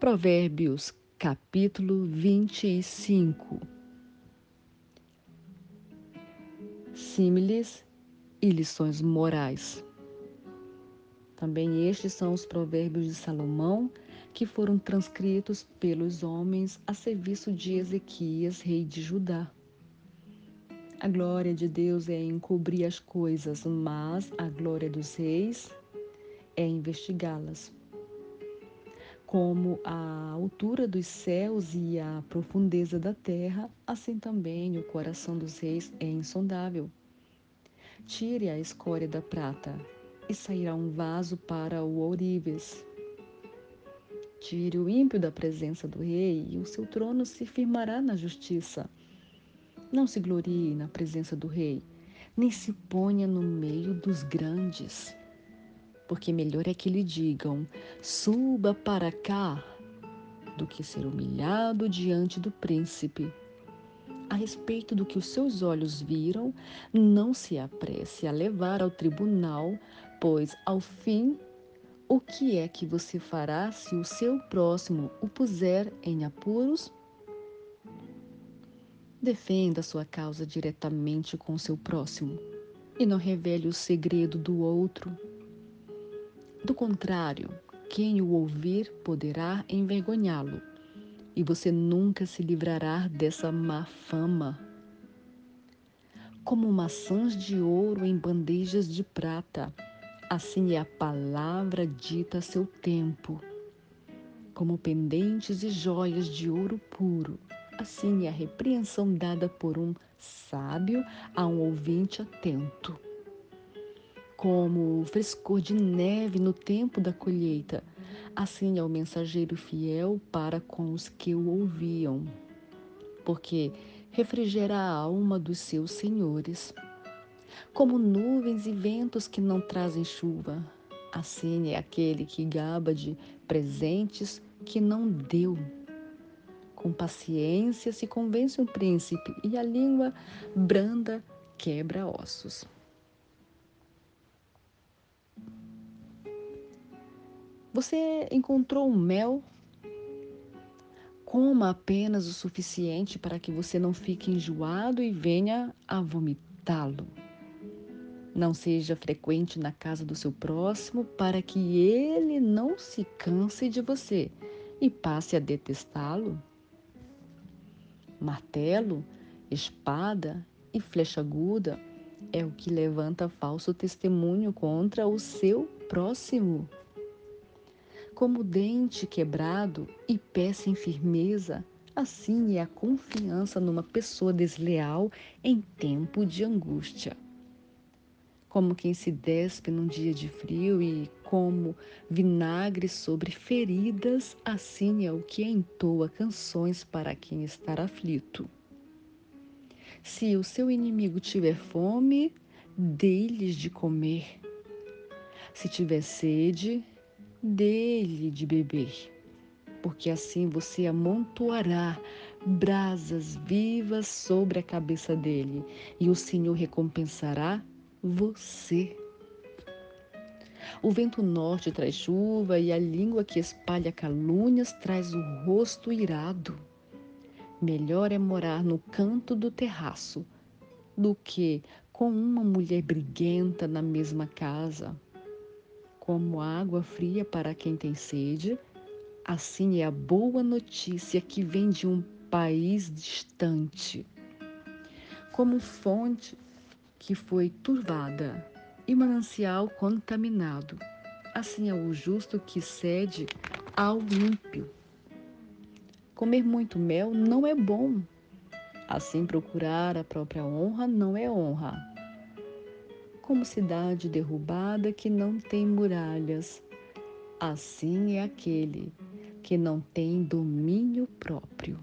Provérbios, capítulo 25. Símiles e lições morais. Também estes são os provérbios de Salomão que foram transcritos pelos homens a serviço de Ezequias, rei de Judá. A glória de Deus é encobrir as coisas, mas a glória dos reis é investigá-las como a altura dos céus e a profundeza da terra, assim também o coração dos reis é insondável. Tire a escória da prata, e sairá um vaso para o ourives. Tire o ímpio da presença do rei, e o seu trono se firmará na justiça. Não se glorie na presença do rei, nem se ponha no meio dos grandes porque melhor é que lhe digam: suba para cá, do que ser humilhado diante do príncipe. A respeito do que os seus olhos viram, não se apresse a levar ao tribunal, pois, ao fim, o que é que você fará se o seu próximo o puser em apuros? Defenda sua causa diretamente com seu próximo e não revele o segredo do outro do contrário, quem o ouvir poderá envergonhá-lo, e você nunca se livrará dessa má fama. Como maçãs de ouro em bandejas de prata, assim é a palavra dita a seu tempo. Como pendentes e joias de ouro puro, assim é a repreensão dada por um sábio a um ouvinte atento como frescor de neve no tempo da colheita, assim é o mensageiro fiel para com os que o ouviam, porque refrigera a alma dos seus senhores. Como nuvens e ventos que não trazem chuva, assim é aquele que gaba de presentes que não deu. Com paciência se convence um príncipe e a língua branda quebra ossos. Você encontrou mel? Coma apenas o suficiente para que você não fique enjoado e venha a vomitá-lo. Não seja frequente na casa do seu próximo para que ele não se canse de você e passe a detestá-lo. Martelo, espada e flecha aguda é o que levanta falso testemunho contra o seu próximo como dente quebrado e pé sem firmeza, assim é a confiança numa pessoa desleal em tempo de angústia. Como quem se despe num dia de frio e como vinagre sobre feridas, assim é o que entoa canções para quem está aflito. Se o seu inimigo tiver fome, dê-lhes de comer. Se tiver sede, dele de beber, porque assim você amontoará brasas vivas sobre a cabeça dele, e o Senhor recompensará você. O vento norte traz chuva, e a língua que espalha calúnias traz o rosto irado. Melhor é morar no canto do terraço do que com uma mulher briguenta na mesma casa como água fria para quem tem sede, assim é a boa notícia que vem de um país distante. Como fonte que foi turvada e manancial contaminado, assim é o justo que cede ao ímpio. Comer muito mel não é bom, assim procurar a própria honra não é honra como cidade derrubada que não tem muralhas. Assim é aquele que não tem domínio próprio.